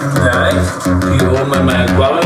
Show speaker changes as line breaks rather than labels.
Nice. Oh my in